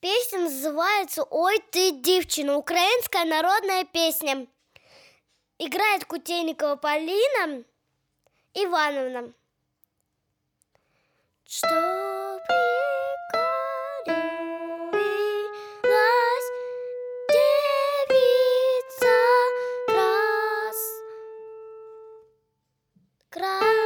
Песня называется «Ой, ты девчина», украинская народная песня. Играет Кутейникова Полина Ивановна. Что Красавица, крас, крас.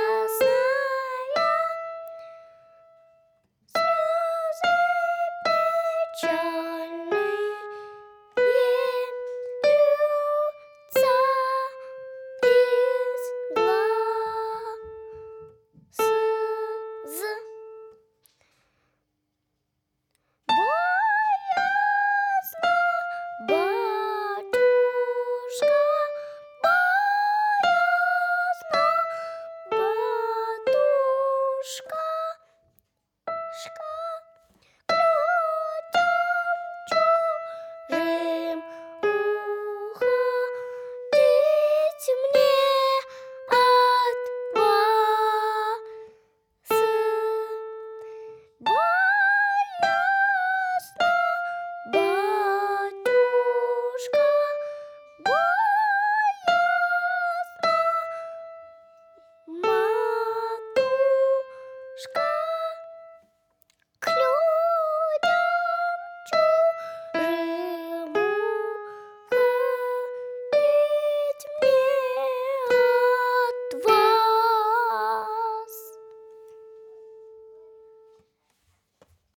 Skull.